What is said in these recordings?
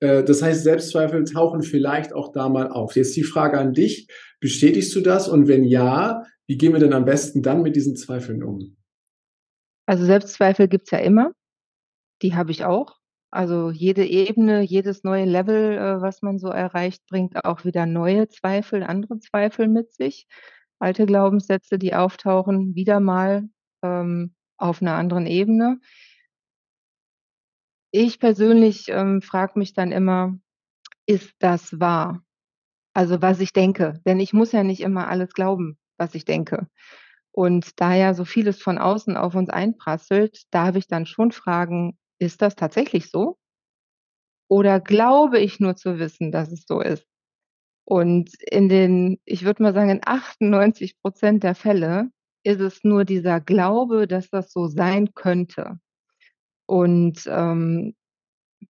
Äh, das heißt, Selbstzweifel tauchen vielleicht auch da mal auf. Jetzt die Frage an dich, bestätigst du das? Und wenn ja, wie gehen wir denn am besten dann mit diesen Zweifeln um? Also Selbstzweifel gibt's ja immer. Die habe ich auch. Also jede Ebene, jedes neue Level, äh, was man so erreicht, bringt auch wieder neue Zweifel, andere Zweifel mit sich. Alte Glaubenssätze, die auftauchen, wieder mal ähm, auf einer anderen Ebene. Ich persönlich ähm, frage mich dann immer, ist das wahr? Also was ich denke. Denn ich muss ja nicht immer alles glauben, was ich denke. Und da ja so vieles von außen auf uns einprasselt, darf ich dann schon fragen, ist das tatsächlich so? Oder glaube ich nur zu wissen, dass es so ist? Und in den, ich würde mal sagen, in 98 Prozent der Fälle ist es nur dieser Glaube, dass das so sein könnte. Und ähm,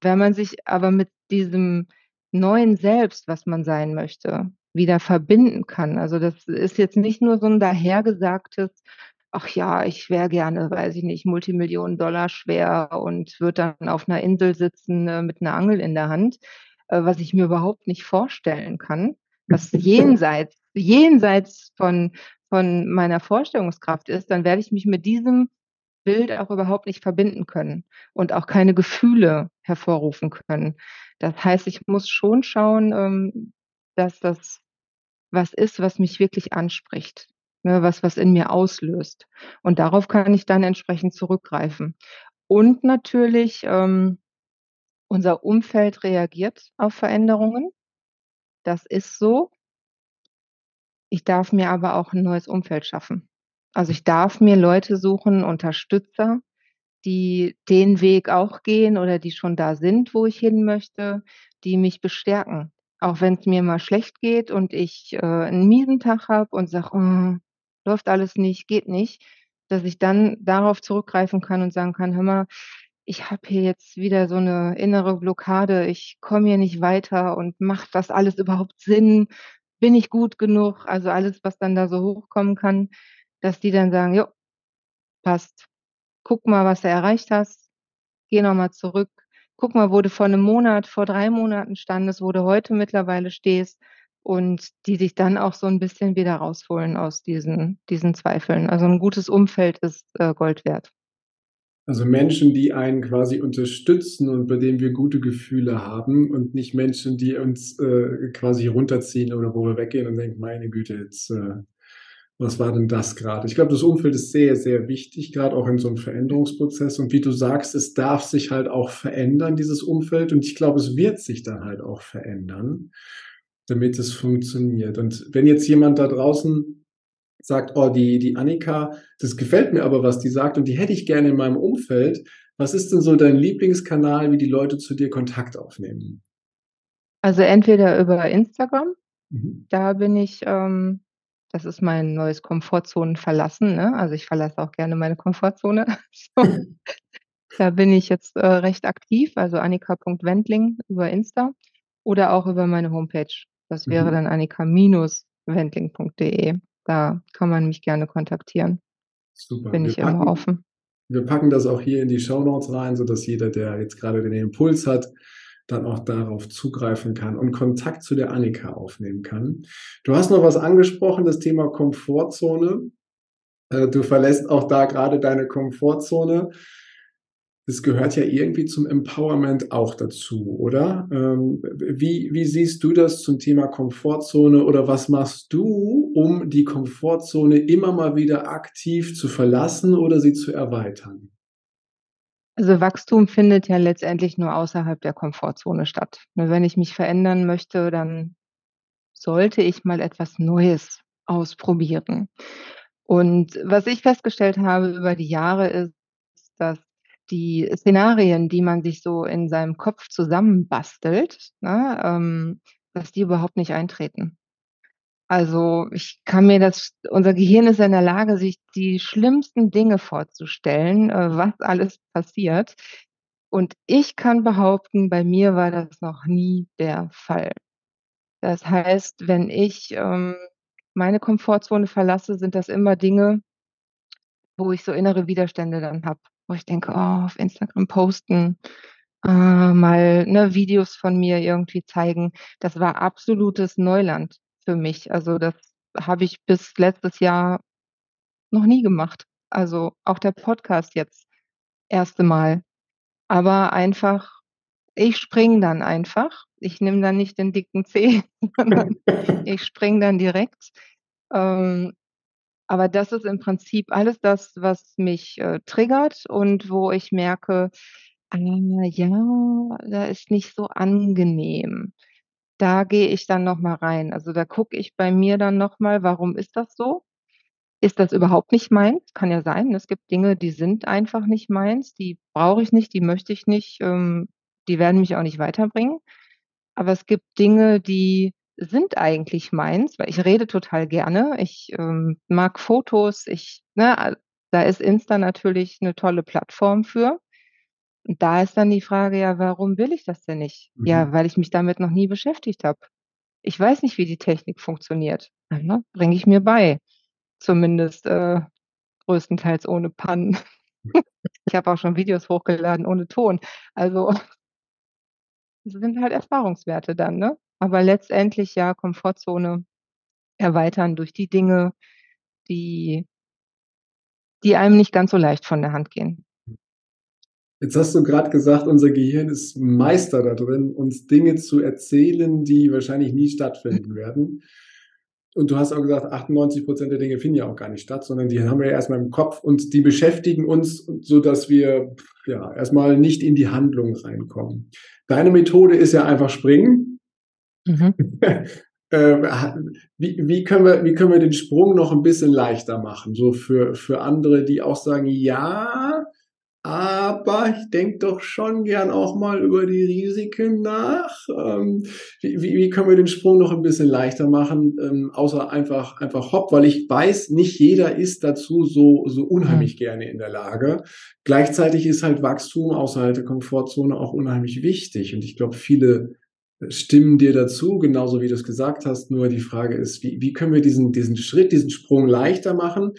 wenn man sich aber mit diesem neuen Selbst, was man sein möchte, wieder verbinden kann. Also das ist jetzt nicht nur so ein dahergesagtes, ach ja, ich wäre gerne, weiß ich nicht, Multimillionen Dollar schwer und würde dann auf einer Insel sitzen äh, mit einer Angel in der Hand, äh, was ich mir überhaupt nicht vorstellen kann, was jenseits, jenseits von, von meiner Vorstellungskraft ist, dann werde ich mich mit diesem Bild auch überhaupt nicht verbinden können und auch keine Gefühle hervorrufen können. Das heißt, ich muss schon schauen, ähm, dass das was ist, was mich wirklich anspricht, ne, was, was in mir auslöst. Und darauf kann ich dann entsprechend zurückgreifen. Und natürlich, ähm, unser Umfeld reagiert auf Veränderungen. Das ist so. Ich darf mir aber auch ein neues Umfeld schaffen. Also ich darf mir Leute suchen, Unterstützer, die den Weg auch gehen oder die schon da sind, wo ich hin möchte, die mich bestärken. Auch wenn es mir mal schlecht geht und ich äh, einen miesen Tag habe und sage, oh, läuft alles nicht, geht nicht, dass ich dann darauf zurückgreifen kann und sagen kann, hör mal, ich habe hier jetzt wieder so eine innere Blockade, ich komme hier nicht weiter und macht das alles überhaupt Sinn? Bin ich gut genug? Also alles, was dann da so hochkommen kann, dass die dann sagen, jo, passt. Guck mal, was du erreicht hast. Geh nochmal zurück. Guck mal, wo du vor einem Monat, vor drei Monaten standest, wo du heute mittlerweile stehst und die sich dann auch so ein bisschen wieder rausholen aus diesen, diesen Zweifeln. Also ein gutes Umfeld ist äh, Gold wert. Also Menschen, die einen quasi unterstützen und bei denen wir gute Gefühle haben und nicht Menschen, die uns äh, quasi runterziehen oder wo wir weggehen und denken, meine Güte, jetzt äh, was war denn das gerade? Ich glaube, das Umfeld ist sehr, sehr wichtig, gerade auch in so einem Veränderungsprozess. Und wie du sagst, es darf sich halt auch verändern, dieses Umfeld. Und ich glaube, es wird sich dann halt auch verändern, damit es funktioniert. Und wenn jetzt jemand da draußen sagt, oh, die, die Annika, das gefällt mir aber, was die sagt und die hätte ich gerne in meinem Umfeld. Was ist denn so dein Lieblingskanal, wie die Leute zu dir Kontakt aufnehmen? Also entweder über Instagram, mhm. da bin ich ähm, das ist mein neues Komfortzonen verlassen, ne? Also, ich verlasse auch gerne meine Komfortzone. Da bin ich jetzt, äh, recht aktiv, also annika.wendling über Insta oder auch über meine Homepage. Das wäre mhm. dann annika-wendling.de. Da kann man mich gerne kontaktieren. Super. Bin wir ich packen, immer offen. Wir packen das auch hier in die Show Notes rein, sodass jeder, der jetzt gerade den Impuls hat, dann auch darauf zugreifen kann und Kontakt zu der Annika aufnehmen kann. Du hast noch was angesprochen, das Thema Komfortzone. Äh, du verlässt auch da gerade deine Komfortzone. Das gehört ja irgendwie zum Empowerment auch dazu, oder? Ähm, wie, wie siehst du das zum Thema Komfortzone oder was machst du, um die Komfortzone immer mal wieder aktiv zu verlassen oder sie zu erweitern? Also Wachstum findet ja letztendlich nur außerhalb der Komfortzone statt. Nur wenn ich mich verändern möchte, dann sollte ich mal etwas Neues ausprobieren. Und was ich festgestellt habe über die Jahre ist, dass die Szenarien, die man sich so in seinem Kopf zusammenbastelt, ne, ähm, dass die überhaupt nicht eintreten. Also, ich kann mir das unser Gehirn ist in der Lage, sich die schlimmsten Dinge vorzustellen, äh, was alles passiert. Und ich kann behaupten, bei mir war das noch nie der Fall. Das heißt, wenn ich, ähm, meine Komfortzone verlasse, sind das immer Dinge, wo ich so innere Widerstände dann habe, wo ich denke: „Oh, auf Instagram posten, äh, mal, ne, Videos von mir irgendwie zeigen. Das war absolutes Neuland für mich. Also, das habe ich bis letztes Jahr noch nie gemacht. Also, auch der Podcast jetzt, erste Mal. Aber einfach ich springe dann einfach. Ich nehme dann nicht den dicken Zeh, sondern ich springe dann direkt. Ähm, aber das ist im Prinzip alles das, was mich, äh, triggert und wo ich merke: „Ah ja, da ist nicht so angenehm.“ Da gehe ich dann noch mal rein. Also, da gucke ich bei mir dann noch mal, warum ist das so? Ist das überhaupt nicht meins? Kann ja sein? Es gibt Dinge, die sind einfach nicht meins, die brauche ich nicht, die möchte ich nicht, ähm, die werden mich auch nicht weiterbringen. Aber es gibt Dinge, die sind eigentlich meins, weil ich rede total gerne. Ich, ähm, mag Fotos, ich ne, da ist Insta natürlich 'ne tolle Plattform für. Und da ist dann die Frage: „Ja, warum will ich das denn nicht?“ Mhm. Ja, weil ich mich damit noch nie beschäftigt habe. Ich weiß nicht, wie die Technik funktioniert. Ne, bringe ich mir bei. Zumindest, äh, größtenteils ohne Pannen. Ich habe auch schon Videos hochgeladen ohne Ton. Also sind halt Erfahrungswerte dann, ne? Aber letztendlich ja, Komfortzone erweitern durch die Dinge, die die einem nicht ganz so leicht von der Hand gehen. Jetzt hast du grad gesagt, unser Gehirn ist Meister da drin, uns Dinge zu erzählen, die wahrscheinlich nie stattfinden werden. Und du hast auch gesagt, 98 % der Dinge finden ja auch gar nicht statt, sondern die haben wir ja erst mal im Kopf und die beschäftigen uns, sodass wir, ja, erst mal nicht in die Handlung reinkommen. Deine Methode ist ja einfach springen. Mhm. Ha wie wie können wir wie können wir den Sprung noch 'n bisschen leichter machen, so für für andere, die auch sagen: „Ja, aber ich denke doch schon gern auch mal über die Risiken nach.“ Ähm, wie wie können wir den Sprung noch 'n bisschen leichter machen, ähm, außer einfach einfach hopp, weil ich weiß, nicht jeder ist dazu so so Mhm. unheimlich gerne in der Lage. Gleichzeitig ist halt Wachstum außerhalb der Komfortzone auch unheimlich wichtig. Und ich glaube, viele, äh, stimmen dir dazu, genauso wie du's gesagt hast. Nur die Frage ist, wie wie können wir diesen diesen Schritt, diesen Sprung leichter machen?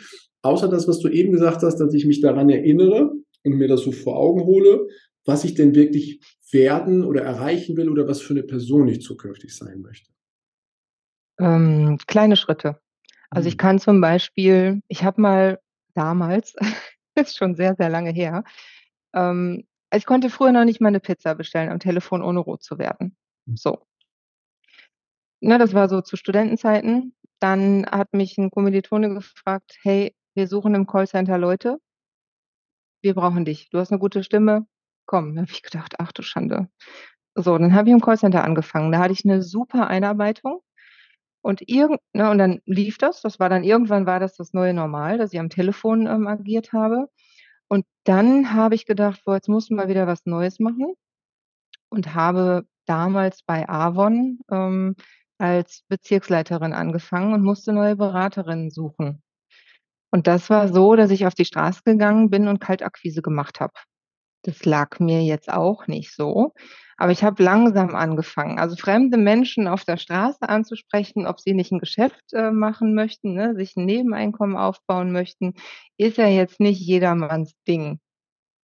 Außer das, was du eben gesagt hast, dass ich mich daran erinnere und mir das so vor Augen hole, was ich denn wirklich werden oder erreichen will oder was für 'ne Person ich zukünftig sein möchte. Ähm, kleine Schritte. Also, ich Mhm. kann zum Beispiel ich habe mal damals, ist schon sehr, sehr lange her, ähm ich konnte früher noch nicht mal 'ne Pizza bestellen am Telefon, ohne rot zu werden. Hm. So. Ne, das war so zu Studentenzeiten. Dann hat mich 'n Kommilitone gefragt: „Hey, wir suchen im Callcenter Leute“ „wir brauchen dich. Du hast 'ne gute Stimme. Komm.“ Da habe ich gedacht: „Ach du Schande.“ So, dann habe ich im Callcenter angefangen. Da hatte ich 'ne super Einarbeitung und irgend ne, und dann lief das. Das war dann irgendwann war das das neue Normal, dass ich am Telefon, ähm, agiert habe. Und dann habe ich gedacht: „Boah, jetzt musst du mal wieder was Neues machen“ und habe damals bei Avon, ähm, als Bezirksleiterin angefangen und musste neue Beraterinnen suchen. Und das war so, dass ich auf die Straße gegangen bin und Kaltakquise gemacht habe. Das lag mir jetzt auch nicht so, aber ich habe langsam angefangen. Also, fremde Menschen auf der Straße anzusprechen, ob sie nicht 'n Geschäft, äh, machen möchten, ne, sich 'n Nebeneinkommen aufbauen möchten, ist ja jetzt nicht jedermanns Ding.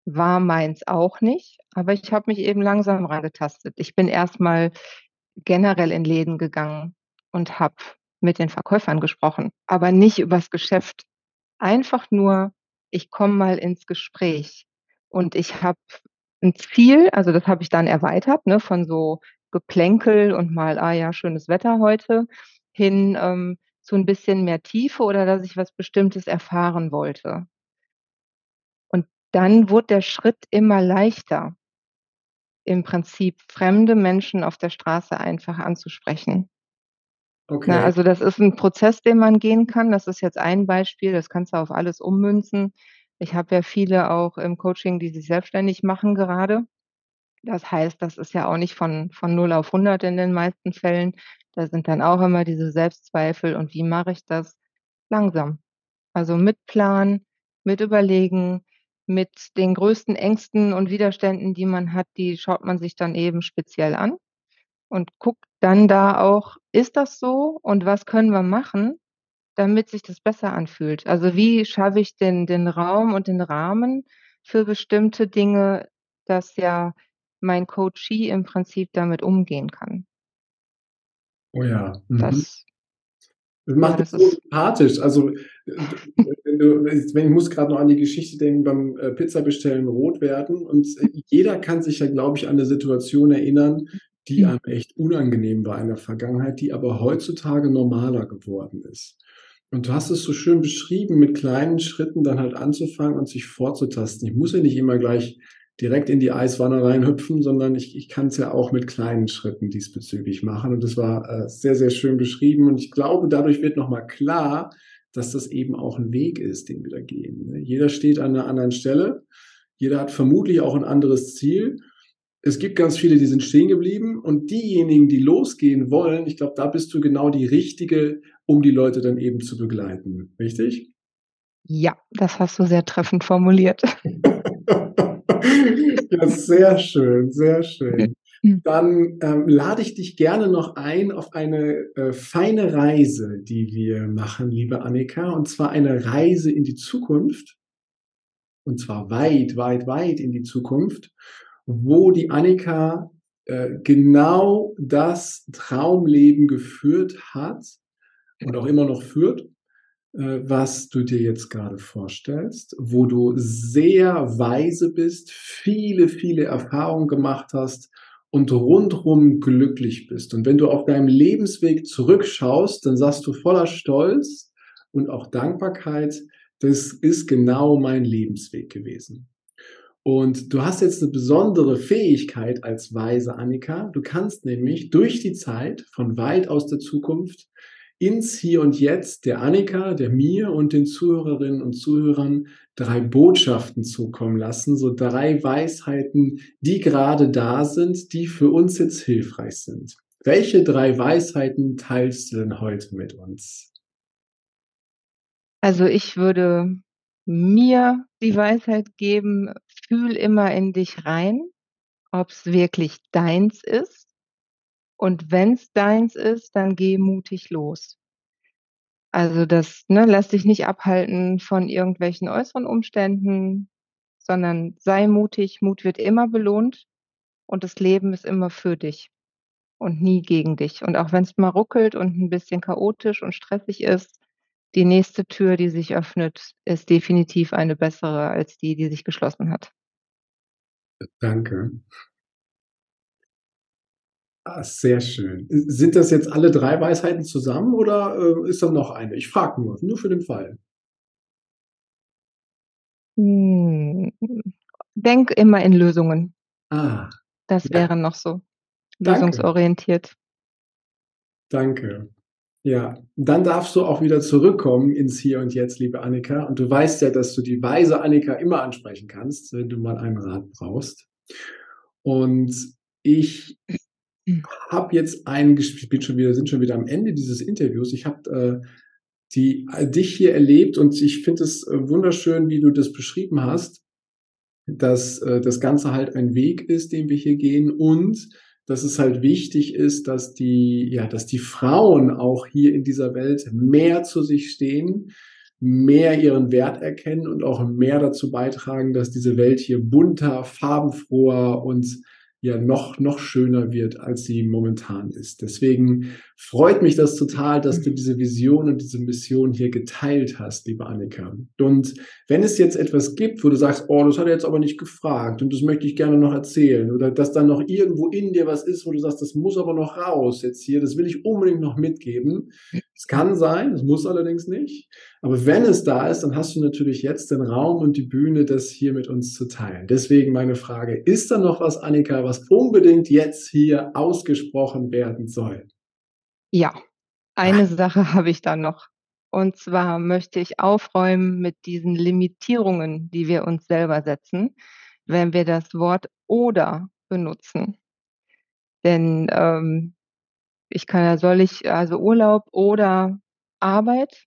War meins auch nicht, aber ich habe mich eben langsam rangetastet. Ich bin erst mal generell in Läden gegangen und habe mit den Verkäufern gesprochen, aber nicht übers Geschäft. Einfach nur, ich komme mal ins Gespräch. Und ich habe 'n Ziel, also, das habe ich dann erweitert, ne, von so Geplänkel und mal: „Ah ja, schönes Wetter heute“, hin, ähm, zu 'n bisschen mehr Tiefe oder dass ich was Bestimmtes erfahren wollte. Und dann wurde der Schritt immer leichter im Prinzip fremde Menschen auf der Straße einfach anzusprechen. Okay. also, das ist 'n Prozess, den man gehen kann. Das ist jetzt ein Beispiel, das kannst du auf alles ummünzen. Ich habe ja viele auch im Coaching, die sich selbstständig machen gerade. Das heißt, das ist ja auch nicht von von 0 auf 100 in den meisten Fällen. Da sind dann auch immer diese Selbstzweifel und wie mache ich das? Langsam. Also, mit Plan, mit Überlegen, mit den größten Ängsten und Widerständen, die man hat, die schaut man sich dann eben speziell an und guckt dann da auch: „Ist das so und was können wir machen, damit sich das besser anfühlt?“ Also, wie schaffe ich den den Raum und den Rahmen für bestimmte Dinge, dass ja mein Coachee im Prinzip damit umgehen kann. Oh ja, mhm. Das Das ja, macht mich das so sympathisch. Also, äh, wenn du ich muss grad noch an die Geschichte denken beim, äh, Pizzabestellen rot werden und, äh, jeder kann sich ja, glaube ich, an 'ne Situation erinnern, die einem echt unangenehm war in der Vergangenheit, die aber heutzutage normaler geworden ist. Und du hast es so schön beschrieben, mit kleinen Schritten dann halt anzufangen und sich vorzutasten. Ich muss ja nicht immer gleich direkt in die Eiswanne reinhüpfen, sondern ich ich kann's ja auch mit kleinen Schritten diesbezüglich machen. Und das war, äh, sehr, sehr schön beschrieben. Und ich glaube, dadurch wird noch mal klar, dass das eben auch 'n Weg ist, den wir da gehen? Jeder steht an 'ner anderen Stelle. Jeder hat vermutlich auch 'n anderes Ziel. Es gibt ganz viele, die sind stehen geblieben und diejenigen, die losgehen wollen, ich glaube, da bist du genau die Richtige, um die Leute dann eben zu begleiten. Richtig? Ja, das hast du sehr treffend formuliert. Ja, sehr schön, sehr schön. Dann, ähm, lade ich dich gerne noch ein auf eine, äh, feine Reise, die wir machen, liebe Annika, und zwar eine Reise in die Zukunft. Und zwar weit, weit, weit in die Zukunft, wo die Annika, äh, genau das Traumleben geführt hat und auch immer noch führt, äh, was du dir jetzt grade vorstellst, wo du sehr weise bist, viele, viele Erfahrungen gemacht hast und rundrum glücklich bist. Und wenn du auf deinem Lebensweg zurückschaust, dann sagst du voller Stolz und auch Dankbarkeit: „Das ist genau mein Lebensweg gewesen.“ Und du hast jetzt 'ne besondere Fähigkeit als weise Annika. Du kannst nämlich durch die Zeit von weit aus der Zukunft ins Hier und Jetzt der Annika, der mir und den Zuhörerinnen und Zuhörern 3 Botschaften zukommen lassen, so 3 Weisheiten, die grade da sind, die für uns jetzt hilfreich sind. Welche 3 Weisheiten teilst du denn heute mit uns? Also, ich würde mir die Weisheit geben: „Fühl immer in dich rein, ob's wirklich deins ist. Und wenn's deins ist, dann geh mutig los.“ Also, das ne, lass dich nicht abhalten von irgendwelchen äußeren Umständen, sondern sei mutig. Mut wird immer belohnt und das Leben ist immer für dich und nie gegen dich. Und auch wenn's mal ruckelt und 'n bisschen chaotisch und stressig ist, die nächste Tür, die sich öffnet, ist definitiv eine bessere als die, die sich geschlossen hat. Danke. Ah, sehr schön. Sind das jetzt alle 3 Weisheiten zusammen oder, äh, ist da noch eine? Ich frage nur, nur für den Fall. Hm, denk immer in Lösungen. Ah, Das ja. wäre noch so Danke. lösungsorientiert. Danke. Ja, dann darfst du auch wieder zurückkommen ins Hier und Jetzt, liebe Annika. Und du weißt ja, dass du die weise Annika immer ansprechen kannst, wenn du mal einen Rat brauchst. Und ich habe jetzt ein Gesch ich bin schon wieder sind schon wieder am Ende dieses Interviews. Ich habe, äh, die äh, dich hier erlebt und ich finde es, äh, wunderschön, wie du das beschrieben hast, dass, äh, das Ganze halt ein Weg ist, den wir hier gehen und dass es halt wichtig ist, dass die ja, dass die Frauen auch hier in dieser Welt mehr zu sich stehen, mehr ihren Wert erkennen und auch mehr dazu beitragen, dass diese Welt hier bunter, farbenfroher und ja noch noch schöner wird, als sie momentan ist. Deswegen freut mich das total, dass du diese Vision und diese Mission hier geteilt hast, liebe Annika. Und wenn es jetzt etwas gibt, wo du sagst: „Oh, das hat er jetzt aber nicht gefragt und das möchte ich gerne noch erzählen“, oder dass da noch irgendwo in dir was ist, wo du sagst: „Das muss aber noch raus jetzt hier, das will ich unbedingt noch mitgeben.“ Es kann sein, es muss allerdings nicht. Aber wenn es da ist, dann hast du natürlich jetzt den Raum und die Bühne, das hier mit uns zu teilen. Deswegen meine Frage: Ist da noch was, Annika, was unbedingt jetzt hier ausgesprochen werden soll? Ja, eine Sache habe ich da noch. Und zwar möchte ich aufräumen mit diesen Limitierungen, die wir uns selber setzen, wenn wir das Wort „oder“ benutzen. Denn, ähm, ich kann ja soll ich also Urlaub oder Arbeit?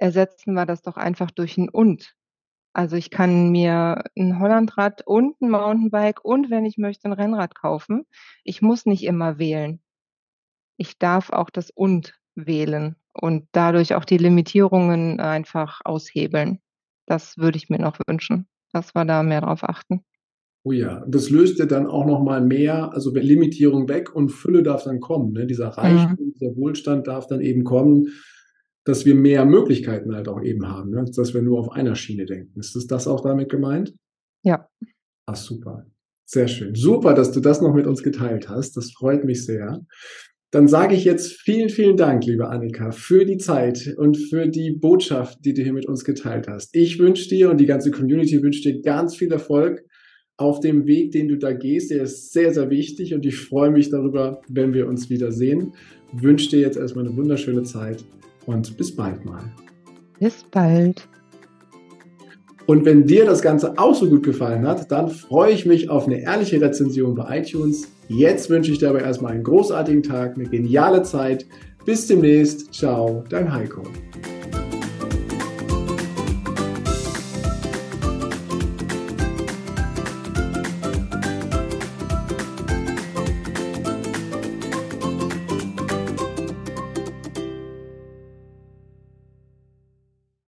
Ersetzen wir das doch einfach durch 'n „und“. Also, ich kann mir 'n Hollandrad und 'n Mountainbike und, wenn ich möchte, 'n Rennrad kaufen. Ich muss nicht immer wählen. Ich darf auch das „und“ wählen und dadurch auch die Limitierungen einfach aushebeln. Das würde ich mir noch wünschen, dass wir da mehr drauf achten. Oh ja, das löst ja dann auch noch mal mehr also Limitierung weg und Fülle darf dann kommen, ne? Dieser Mhm. Reichtum, dieser Wohlstand darf dann eben kommen, dass wir mehr Möglichkeiten halt auch eben haben, ne, dass wir nur auf einer Schiene denken. Ist das das auch damit gemeint? Ja. Ah, super. Sehr schön. Super, dass du das noch mit uns geteilt hast. Das freut mich sehr. Dann sage ich jetzt vielen, vielen Dank, liebe Annika, für die Zeit und für die Botschaft, die du hier mit uns geteilt hast. Ich wünsche dir und die ganze Community wünscht dir ganz viel Erfolg auf dem Weg, den du da gehst. Der ist sehr, sehr wichtig und ich freue mich darüber, wenn wir uns wiedersehen. Wünsche dir jetzt erstmal eine wunderschöne Zeit und bis bald mal. Bis bald. Und wenn dir das Ganze auch so gut gefallen hat, dann freue ich mich auf eine ehrliche Rezension bei iTunes. Jetzt wünsche ich dir aber erstmal einen großartigen Tag, eine geniale Zeit. Bis demnächst. Ciao, dein Heiko.